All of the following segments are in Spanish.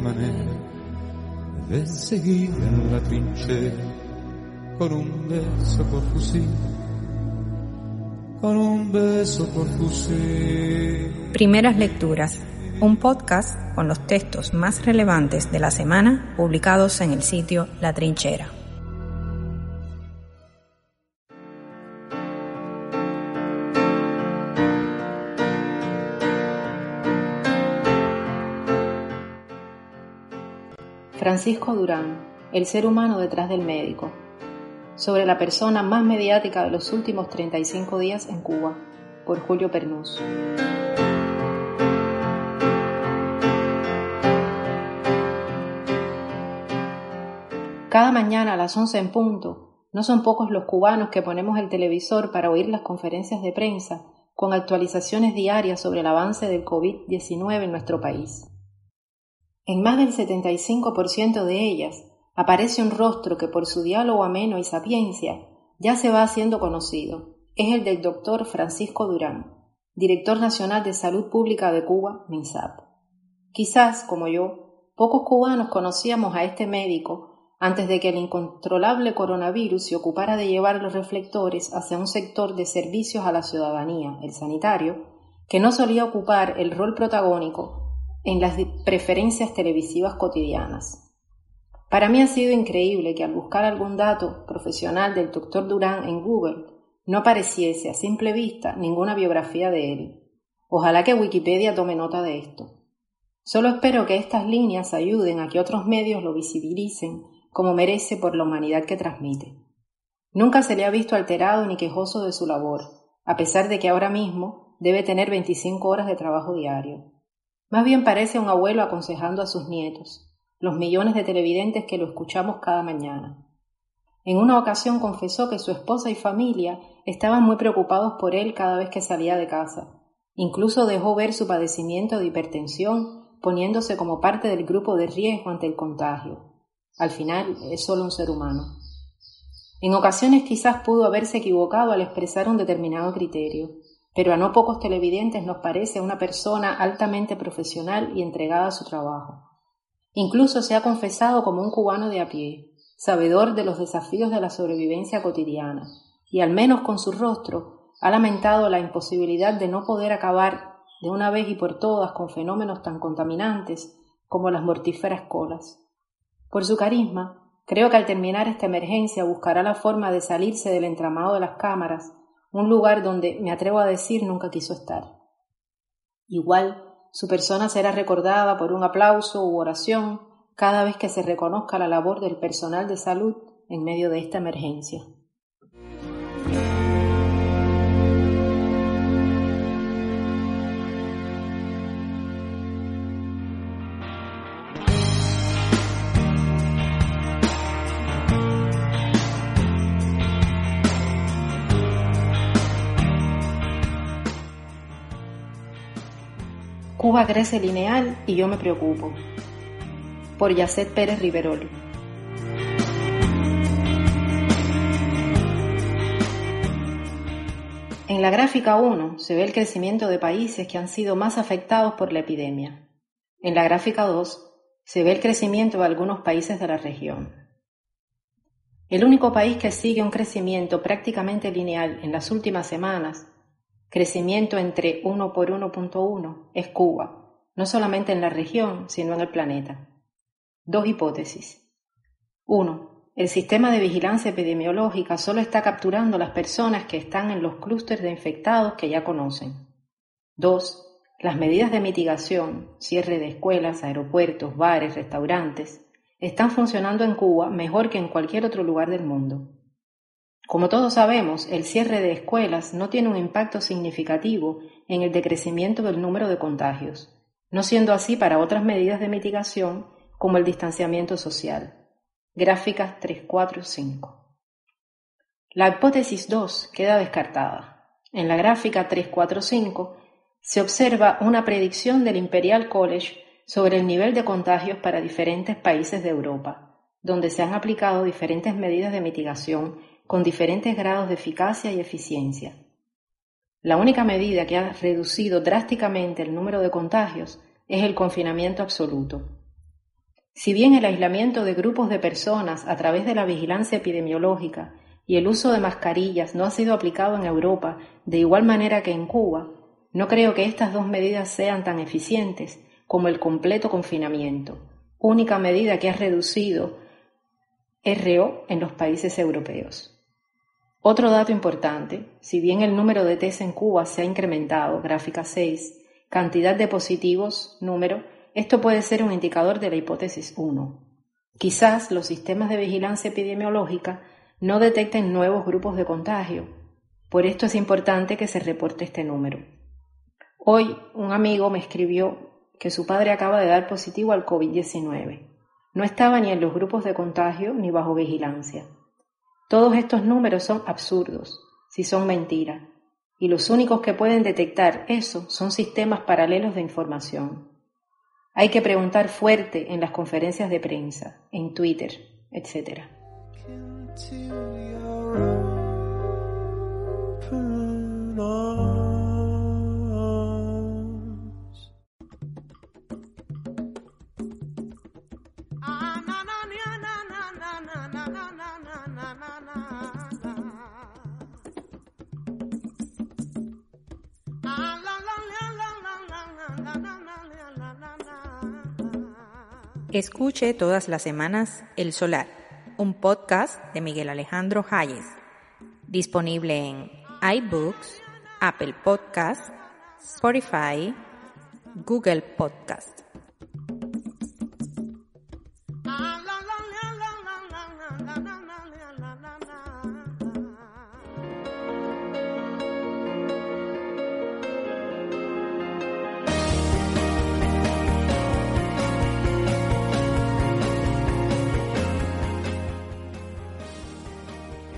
manera de seguir en la trinchera con un beso por fusil, con un beso por fusil. Primeras lecturas, un podcast con los textos más relevantes de la semana publicados en el sitio La Trinchera. Francisco Durán, el ser humano detrás del médico, sobre la persona más mediática de los últimos 35 días en Cuba, por Julio Pernús. Cada mañana a las 11 en punto, no son pocos los cubanos que ponemos el televisor para oír las conferencias de prensa con actualizaciones diarias sobre el avance del COVID-19 en nuestro país. En más del 75% de ellas aparece un rostro que por su diálogo ameno y sapiencia ya se va haciendo conocido. Es el del doctor Francisco Durán, director nacional de Salud Pública de Cuba, MINSAP. Quizás, como yo, pocos cubanos conocíamos a este médico antes de que el incontrolable coronavirus se ocupara de llevar los reflectores hacia un sector de servicios a la ciudadanía, el sanitario, que no solía ocupar el rol protagónico en las preferencias televisivas cotidianas. Para mí ha sido increíble que al buscar algún dato profesional del doctor Durán en Google no apareciese a simple vista ninguna biografía de él. Ojalá que Wikipedia tome nota de esto. Solo espero que estas líneas ayuden a que otros medios lo visibilicen como merece por la humanidad que transmite. Nunca se le ha visto alterado ni quejoso de su labor, a pesar de que ahora mismo debe tener 25 horas de trabajo diario. Más bien parece un abuelo aconsejando a sus nietos, los millones de televidentes que lo escuchamos cada mañana. En una ocasión confesó que su esposa y familia estaban muy preocupados por él cada vez que salía de casa. Incluso dejó ver su padecimiento de hipertensión, poniéndose como parte del grupo de riesgo ante el contagio. Al final es solo un ser humano. En ocasiones quizás pudo haberse equivocado al expresar un determinado criterio, pero a no pocos televidentes nos parece una persona altamente profesional y entregada a su trabajo. Incluso se ha confesado como un cubano de a pie, sabedor de los desafíos de la sobrevivencia cotidiana, y al menos con su rostro ha lamentado la imposibilidad de no poder acabar de una vez y por todas con fenómenos tan contaminantes como las mortíferas colas. Por su carisma, creo que al terminar esta emergencia buscará la forma de salirse del entramado de las cámaras un lugar donde, me atrevo a decir, nunca quiso estar. Igual, su persona será recordada por un aplauso u oración cada vez que se reconozca la labor del personal de salud en medio de esta emergencia. Cuba crece lineal y yo me preocupo. Por Yacet Pérez Riverol. En la gráfica 1 se ve el crecimiento de países que han sido más afectados por la epidemia. En la gráfica 2 se ve el crecimiento de algunos países de la región. El único país que sigue un crecimiento prácticamente lineal en las últimas semanas crecimiento entre 1 por 1.1 es Cuba, no solamente en la región, sino en el planeta. Dos hipótesis. 1. El sistema de vigilancia epidemiológica solo está capturando las personas que están en los clústeres de infectados que ya conocen. 2. Las medidas de mitigación, cierre de escuelas, aeropuertos, bares, restaurantes, están funcionando en Cuba mejor que en cualquier otro lugar del mundo. Como todos sabemos, el cierre de escuelas no tiene un impacto significativo en el decrecimiento del número de contagios, no siendo así para otras medidas de mitigación como el distanciamiento social. Gráficas 3, 4, 5. La hipótesis 2 queda descartada. En la gráfica 3, 4, 5 se observa una predicción del Imperial College sobre el nivel de contagios para diferentes países de Europa, donde se han aplicado diferentes medidas de mitigación con diferentes grados de eficacia y eficiencia. La única medida que ha reducido drásticamente el número de contagios es el confinamiento absoluto. Si bien el aislamiento de grupos de personas a través de la vigilancia epidemiológica y el uso de mascarillas no ha sido aplicado en Europa de igual manera que en Cuba, no creo que estas dos medidas sean tan eficientes como el completo confinamiento, única medida que ha reducido RO en los países europeos. Otro dato importante, si bien el número de test en Cuba se ha incrementado, gráfica 6, cantidad de positivos, número, esto puede ser un indicador de la hipótesis 1. Quizás los sistemas de vigilancia epidemiológica no detecten nuevos grupos de contagio. Por esto es importante que se reporte este número. Hoy un amigo me escribió que su padre acaba de dar positivo al COVID-19. No estaba ni en los grupos de contagio ni bajo vigilancia. Todos estos números son absurdos, si son mentiras, y los únicos que pueden detectar eso son sistemas paralelos de información. Hay que preguntar fuerte en las conferencias de prensa, en Twitter, etc. Escuche todas las semanas El Solar, un podcast de Miguel Alejandro Hayes, disponible en iBooks, Apple Podcasts, Spotify, Google Podcast.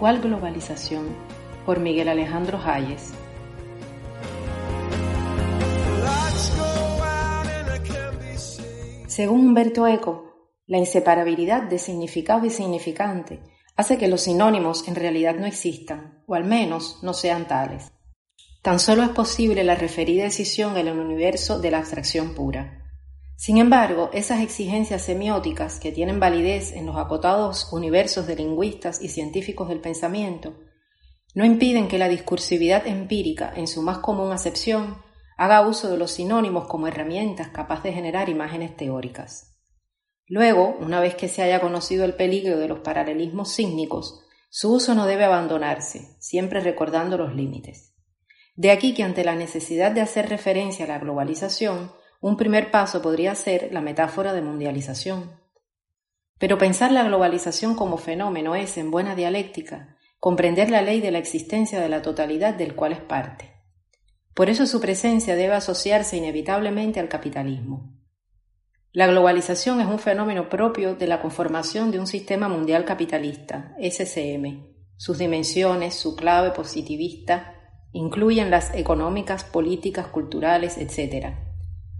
¿Cuál globalización? por Miguel Alejandro Hayes. Según Humberto Eco, la inseparabilidad de significado y significante hace que los sinónimos en realidad no existan, o al menos no sean tales. Tan solo es posible la referida decisión en el universo de la abstracción pura. Sin embargo, esas exigencias semióticas que tienen validez en los acotados universos de lingüistas y científicos del pensamiento, no impiden que la discursividad empírica, en su más común acepción, haga uso de los sinónimos como herramientas capaces de generar imágenes teóricas. Luego, una vez que se haya conocido el peligro de los paralelismos sígnicos, su uso no debe abandonarse, siempre recordando los límites. De aquí que ante la necesidad de hacer referencia a la globalización, un primer paso podría ser la metáfora de mundialización. Pero pensar la globalización como fenómeno es, en buena dialéctica, comprender la ley de la existencia de la totalidad del cual es parte. Por eso su presencia debe asociarse inevitablemente al capitalismo. La globalización es un fenómeno propio de la conformación de un sistema mundial capitalista, SCM. Sus dimensiones, su clave positivista, incluyen las económicas, políticas, culturales, etc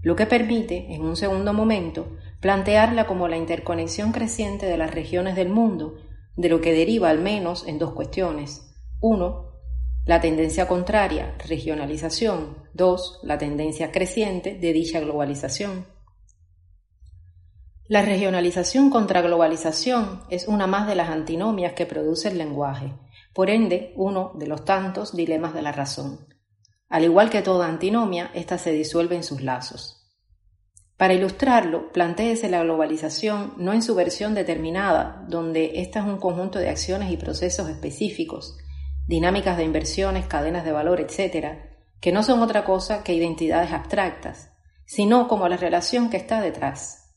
lo que permite, en un segundo momento, plantearla como la interconexión creciente de las regiones del mundo, de lo que deriva al menos en dos cuestiones. Uno, la tendencia contraria, regionalización. Dos, la tendencia creciente de dicha globalización. La regionalización contra globalización es una más de las antinomias que produce el lenguaje, por ende, uno de los tantos dilemas de la razón. Al igual que toda antinomia, ésta se disuelve en sus lazos. Para ilustrarlo, plantéese la globalización no en su versión determinada, donde ésta es un conjunto de acciones y procesos específicos, dinámicas de inversiones, cadenas de valor, etc., que no son otra cosa que identidades abstractas, sino como la relación que está detrás.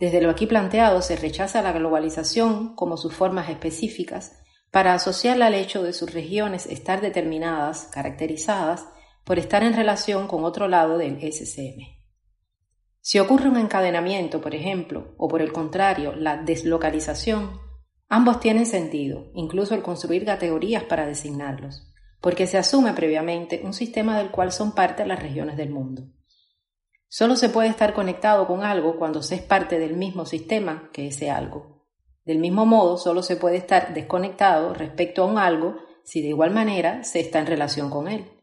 Desde lo aquí planteado se rechaza la globalización como sus formas específicas para asociarla al hecho de sus regiones estar determinadas, caracterizadas, por estar en relación con otro lado del SCM. Si ocurre un encadenamiento, por ejemplo, o por el contrario, la deslocalización, ambos tienen sentido, incluso el construir categorías para designarlos, porque se asume previamente un sistema del cual son parte las regiones del mundo. Solo se puede estar conectado con algo cuando se es parte del mismo sistema que ese algo. Del mismo modo, solo se puede estar desconectado respecto a un algo si de igual manera se está en relación con él.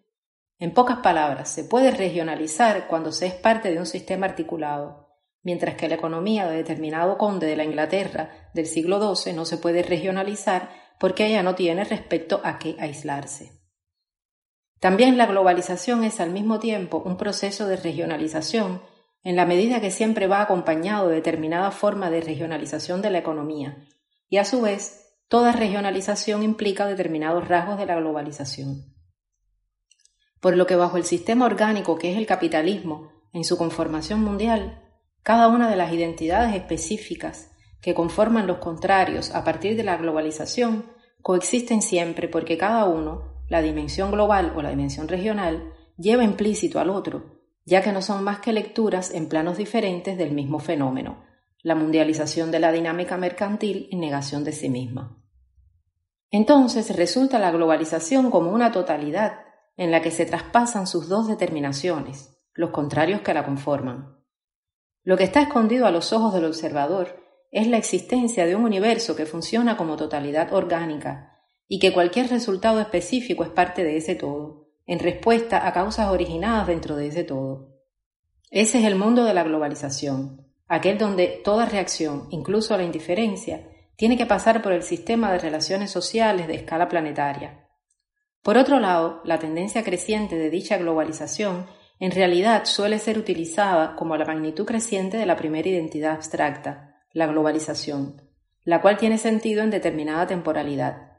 En pocas palabras, se puede regionalizar cuando se es parte de un sistema articulado, mientras que la economía de determinado conde de la Inglaterra del siglo XII no se puede regionalizar porque ella no tiene respecto a qué aislarse. También la globalización es al mismo tiempo un proceso de regionalización en la medida que siempre va acompañado de determinada forma de regionalización de la economía, y a su vez, toda regionalización implica determinados rasgos de la globalización. Por lo que bajo el sistema orgánico que es el capitalismo, en su conformación mundial, cada una de las identidades específicas que conforman los contrarios a partir de la globalización coexisten siempre porque cada uno, la dimensión global o la dimensión regional, lleva implícito al otro, ya que no son más que lecturas en planos diferentes del mismo fenómeno, la mundialización de la dinámica mercantil y negación de sí misma. Entonces resulta la globalización como una totalidad en la que se traspasan sus dos determinaciones, los contrarios que la conforman. Lo que está escondido a los ojos del observador es la existencia de un universo que funciona como totalidad orgánica y que cualquier resultado específico es parte de ese todo, en respuesta a causas originadas dentro de ese todo. Ese es el mundo de la globalización, aquel donde toda reacción, incluso la indiferencia, tiene que pasar por el sistema de relaciones sociales de escala planetaria. Por otro lado, la tendencia creciente de dicha globalización en realidad suele ser utilizada como la magnitud creciente de la primera identidad abstracta, la globalización, la cual tiene sentido en determinada temporalidad.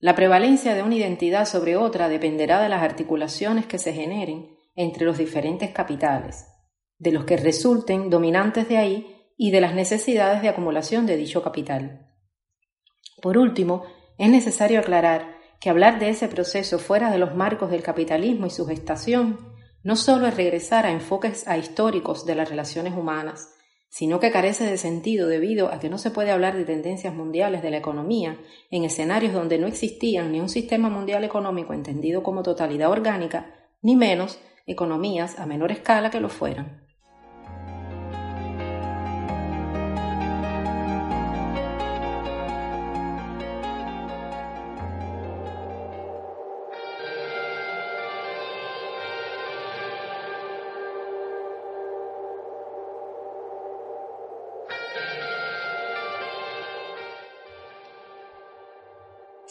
La prevalencia de una identidad sobre otra dependerá de las articulaciones que se generen entre los diferentes capitales, de los que resulten dominantes de ahí y de las necesidades de acumulación de dicho capital. Por último, es necesario aclarar que hablar de ese proceso fuera de los marcos del capitalismo y su gestación no solo es regresar a enfoques ahistóricos de las relaciones humanas, sino que carece de sentido debido a que no se puede hablar de tendencias mundiales de la economía en escenarios donde no existían ni un sistema mundial económico entendido como totalidad orgánica, ni menos economías a menor escala que lo fueran.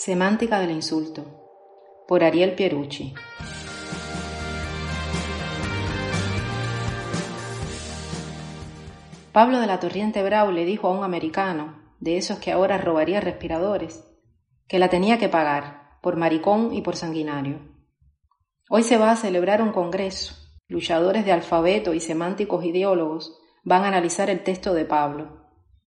Semántica del insulto. Por Ariel Pierucci. Pablo de la Torriente Brau le dijo a un americano, de esos que ahora robaría respiradores, que la tenía que pagar, por maricón y por sanguinario. Hoy se va a celebrar un congreso. Luchadores de alfabeto y semánticos ideólogos van a analizar el texto de Pablo.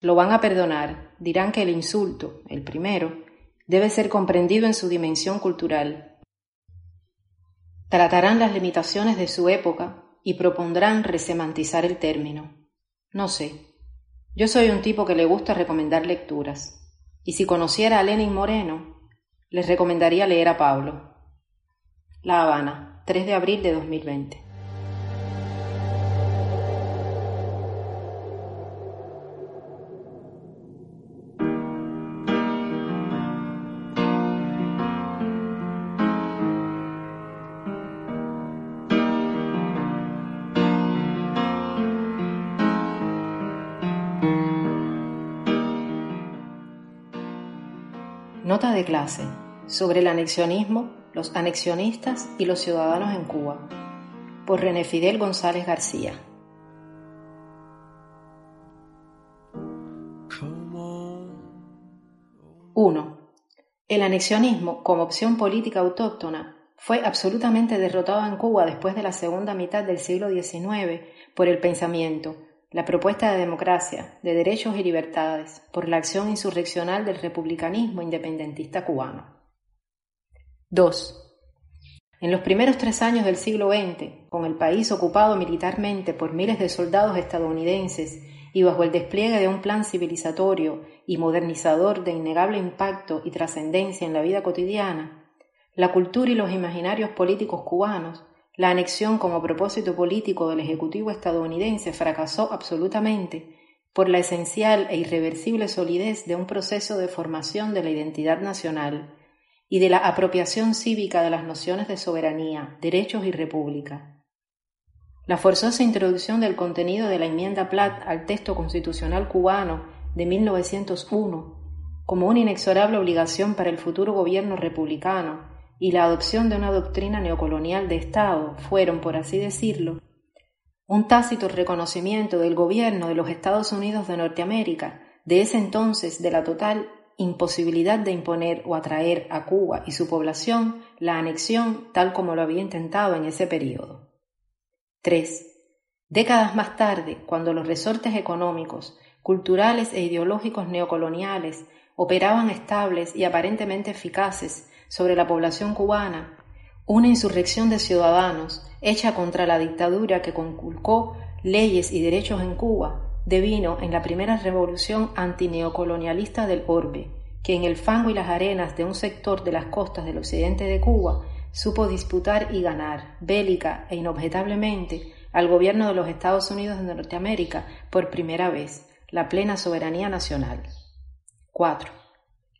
Lo van a perdonar, dirán que el insulto, el primero, debe ser comprendido en su dimensión cultural. Tratarán las limitaciones de su época y propondrán resemantizar el término. No sé. Yo soy un tipo que le gusta recomendar lecturas, y si conociera a Lenin Moreno, les recomendaría leer a Pablo. La Habana, 3 de abril de 2020. Nota de clase sobre el anexionismo, los anexionistas y los ciudadanos en Cuba, por René Fidel González García. 1. El anexionismo como opción política autóctona fue absolutamente derrotado en Cuba después de la segunda mitad del siglo XIX por el pensamiento, la propuesta de democracia, de derechos y libertades por la acción insurreccional del republicanismo independentista cubano. 2. En los primeros tres años del siglo XX, con el país ocupado militarmente por miles de soldados estadounidenses y bajo el despliegue de un plan civilizatorio y modernizador de innegable impacto y trascendencia en la vida cotidiana, la cultura y los imaginarios políticos cubanos la anexión como propósito político del Ejecutivo estadounidense fracasó absolutamente por la esencial e irreversible solidez de un proceso de formación de la identidad nacional y de la apropiación cívica de las nociones de soberanía, derechos y república. La forzosa introducción del contenido de la enmienda Platt al texto constitucional cubano de 1901 como una inexorable obligación para el futuro gobierno republicano y la adopción de una doctrina neocolonial de Estado fueron, por así decirlo, un tácito reconocimiento del gobierno de los Estados Unidos de Norteamérica, de ese entonces de la total imposibilidad de imponer o atraer a Cuba y su población la anexión tal como lo había intentado en ese periodo. 3. Décadas más tarde, cuando los resortes económicos, culturales e ideológicos neocoloniales operaban estables y aparentemente eficaces sobre la población cubana, una insurrección de ciudadanos hecha contra la dictadura que conculcó leyes y derechos en Cuba devino en la primera revolución antineocolonialista del orbe, que en el fango y las arenas de un sector de las costas del occidente de Cuba supo disputar y ganar, bélica e inobjetablemente, al gobierno de los Estados Unidos de Norteamérica por primera vez, la plena soberanía nacional. 4.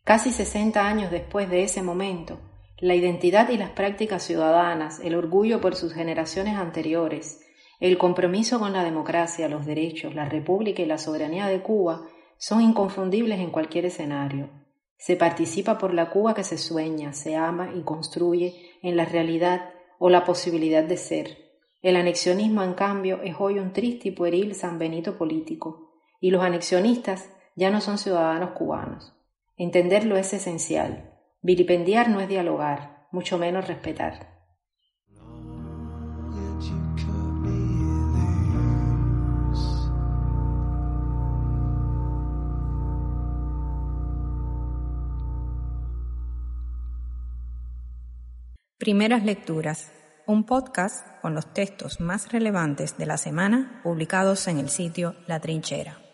Casi 60 años después de ese momento, la identidad y las prácticas ciudadanas, el orgullo por sus generaciones anteriores, el compromiso con la democracia, los derechos, la república y la soberanía de Cuba son inconfundibles en cualquier escenario. Se participa por la Cuba que se sueña, se ama y construye en la realidad o la posibilidad de ser. El anexionismo, en cambio, es hoy un triste y pueril San Benito político, y los anexionistas ya no son ciudadanos cubanos. Entenderlo es esencial. Vilipendiar no es dialogar, mucho menos respetar. Primeras Lecturas, un podcast con los textos más relevantes de la semana publicados en el sitio La Trinchera.